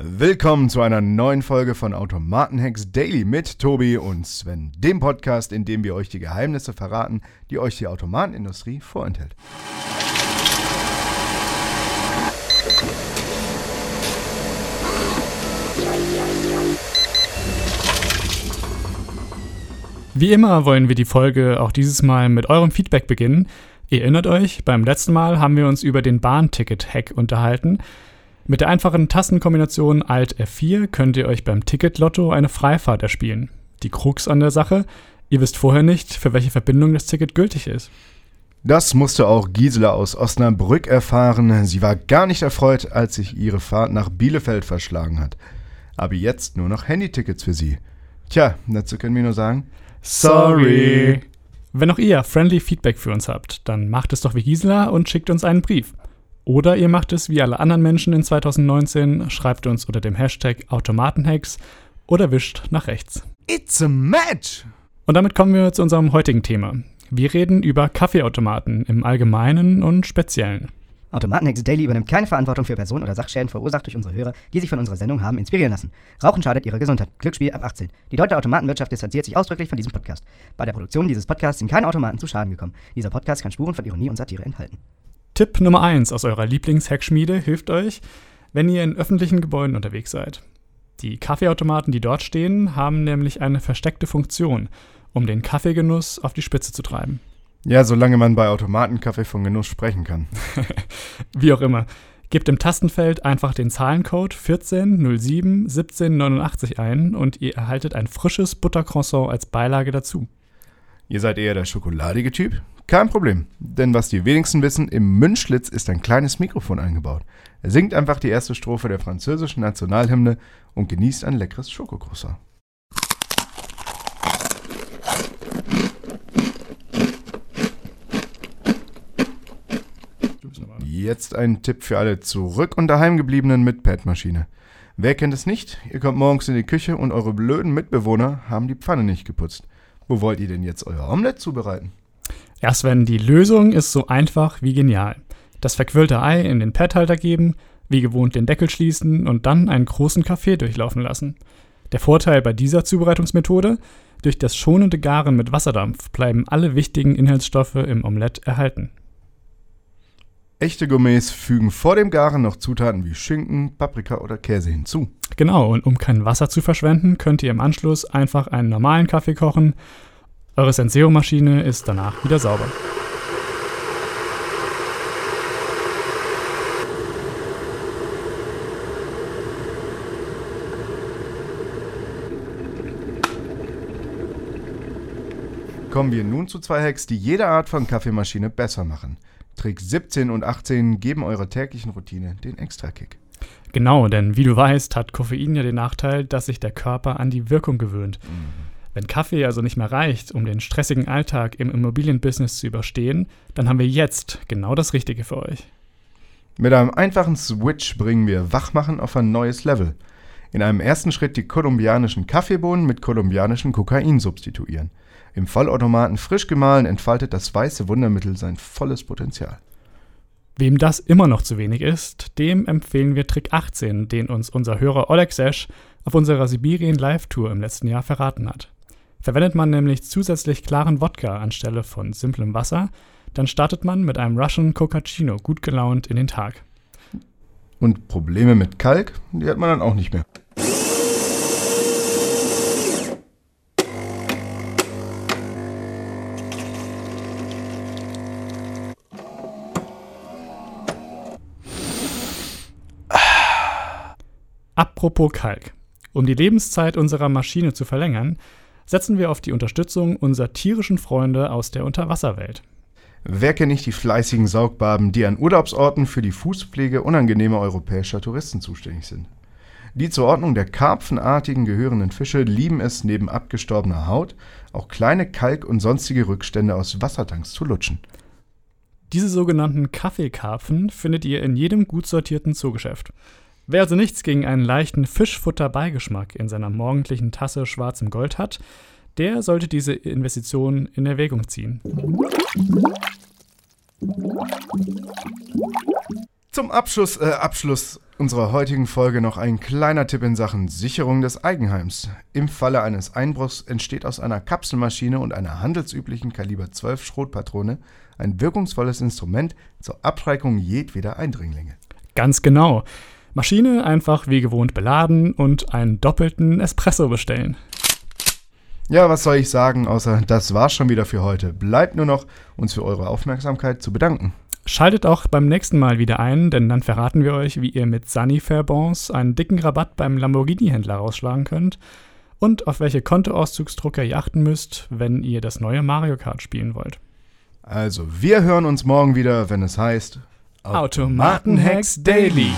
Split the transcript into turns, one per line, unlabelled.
Willkommen zu einer neuen Folge von Automatenhacks Daily mit Tobi und Sven, dem Podcast, in dem wir euch die Geheimnisse verraten, die euch die Automatenindustrie vorenthält.
Wie immer wollen wir die Folge auch dieses Mal mit eurem Feedback beginnen. Ihr erinnert euch, beim letzten Mal haben wir uns über den Bahnticket-Hack unterhalten. Mit der einfachen Tastenkombination Alt F4 könnt ihr euch beim Ticket-Lotto eine Freifahrt erspielen. Die Krux an der Sache, ihr wisst vorher nicht, für welche Verbindung das Ticket gültig ist.
Das musste auch Gisela aus Osnabrück erfahren. Sie war gar nicht erfreut, als sich ihre Fahrt nach Bielefeld verschlagen hat. Aber jetzt nur noch Handytickets für sie. Tja, dazu können wir nur sagen:
Sorry. Wenn auch ihr friendly Feedback für uns habt, dann macht es doch wie Gisela und schickt uns einen Brief. Oder ihr macht es wie alle anderen Menschen in 2019, schreibt uns unter dem Hashtag Automatenhacks oder wischt nach rechts.
It's a match!
Und damit kommen wir zu unserem heutigen Thema. Wir reden über Kaffeeautomaten im Allgemeinen und Speziellen.
Automatenhacks Daily übernimmt keine Verantwortung für Personen oder Sachschäden verursacht durch unsere Hörer, die sich von unserer Sendung haben inspirieren lassen. Rauchen schadet ihrer Gesundheit. Glücksspiel ab 18. Die deutsche Automatenwirtschaft distanziert sich ausdrücklich von diesem Podcast. Bei der Produktion dieses Podcasts sind keine Automaten zu Schaden gekommen. Dieser Podcast kann Spuren von Ironie und Satire enthalten.
Tipp Nummer 1 aus eurer Lieblingshackschmiede hilft euch, wenn ihr in öffentlichen Gebäuden unterwegs seid. Die Kaffeeautomaten, die dort stehen, haben nämlich eine versteckte Funktion, um den Kaffeegenuss auf die Spitze zu treiben.
Ja, solange man bei Automatenkaffee von Genuss sprechen kann.
Wie auch immer. Gebt im Tastenfeld einfach den Zahlencode 1407 1789 ein und ihr erhaltet ein frisches Buttercroissant als Beilage dazu.
Ihr seid eher der schokoladige Typ? Kein Problem, denn was die wenigsten wissen, im Mundschlitz ist ein kleines Mikrofon eingebaut. Er singt einfach die erste Strophe der französischen Nationalhymne und genießt ein leckeres Schokocroissant. Jetzt ein Tipp für alle zurück und daheimgebliebenen mit Padmaschine. Wer kennt es nicht? Ihr kommt morgens in die Küche und eure blöden Mitbewohner haben die Pfanne nicht geputzt. Wo wollt ihr denn jetzt euer Omelett zubereiten?
Ja, Sven, die Lösung ist so einfach wie genial. Das verquirlte Ei in den Padhalter geben, wie gewohnt den Deckel schließen und dann einen großen Kaffee durchlaufen lassen. Der Vorteil bei dieser Zubereitungsmethode? Durch das schonende Garen mit Wasserdampf bleiben alle wichtigen Inhaltsstoffe im Omelett erhalten.
Echte Gourmets fügen vor dem Garen noch Zutaten wie Schinken, Paprika oder Käse hinzu.
Genau, und um kein Wasser zu verschwenden, könnt ihr im Anschluss einfach einen normalen Kaffee kochen. Eure Senseo-Maschine ist danach wieder sauber.
Kommen wir nun zu zwei Hacks, die jede Art von Kaffeemaschine besser machen. Trick 17 und 18 geben eurer täglichen Routine den Extra-Kick.
Genau, denn wie du weißt, hat Koffein ja den Nachteil, dass sich der Körper an die Wirkung gewöhnt.
Mhm.
Wenn Kaffee also nicht mehr reicht, um den stressigen Alltag im Immobilienbusiness zu überstehen, dann haben wir jetzt genau das Richtige für euch.
Mit einem einfachen Switch bringen wir Wachmachen auf ein neues Level. In einem ersten Schritt die kolumbianischen Kaffeebohnen mit kolumbianischem Kokain substituieren. Im Vollautomaten frisch gemahlen entfaltet das weiße Wundermittel sein volles Potenzial.
Wem das immer noch zu wenig ist, dem empfehlen wir Trick 18, den uns unser Hörer Oleg Sesh auf unserer Sibirien Live-Tour im letzten Jahr verraten hat. Verwendet man nämlich zusätzlich klaren Wodka anstelle von simplem Wasser, dann startet man mit einem Russian Cocacino gut gelaunt in den Tag.
Und Probleme mit Kalk, die hat man dann auch nicht mehr.
Apropos Kalk. Um die Lebenszeit unserer Maschine zu verlängern, setzen wir auf die Unterstützung unserer tierischen Freunde aus der Unterwasserwelt.
Wer kennt nicht die fleißigen Saugbarben, die an Urlaubsorten für die Fußpflege unangenehmer europäischer Touristen zuständig sind? Die zur Ordnung der Karpfenartigen gehörenden Fische lieben es, neben abgestorbener Haut auch kleine Kalk- und sonstige Rückstände aus Wassertanks zu lutschen.
Diese sogenannten Kaffeekarpfen findet ihr in jedem gut sortierten Zoogeschäft. Wer also nichts gegen einen leichten Fischfutter-Beigeschmack in seiner morgendlichen Tasse schwarzem Gold hat, der sollte diese Investition in Erwägung ziehen.
Zum Abschluss, äh, Abschluss, unserer heutigen Folge noch ein kleiner Tipp in Sachen Sicherung des Eigenheims. Im Falle eines Einbruchs entsteht aus einer Kapselmaschine und einer handelsüblichen Kaliber 12 Schrotpatrone ein wirkungsvolles Instrument zur Abschreckung jedweder Eindringlinge.
Ganz genau. Maschine einfach wie gewohnt beladen und einen doppelten Espresso bestellen.
Ja, was soll ich sagen, außer das war's schon wieder für heute. Bleibt nur noch, uns für eure Aufmerksamkeit zu bedanken.
Schaltet auch beim nächsten Mal wieder ein, denn dann verraten wir euch, wie ihr mit Sunny Fairbons einen dicken Rabatt beim Lamborghini-Händler rausschlagen könnt und auf welche Kontoauszugsdrucker ihr achten müsst, wenn ihr das neue Mario Kart spielen wollt.
Also, wir hören uns morgen wieder, wenn es heißt
Automatenhacks Daily.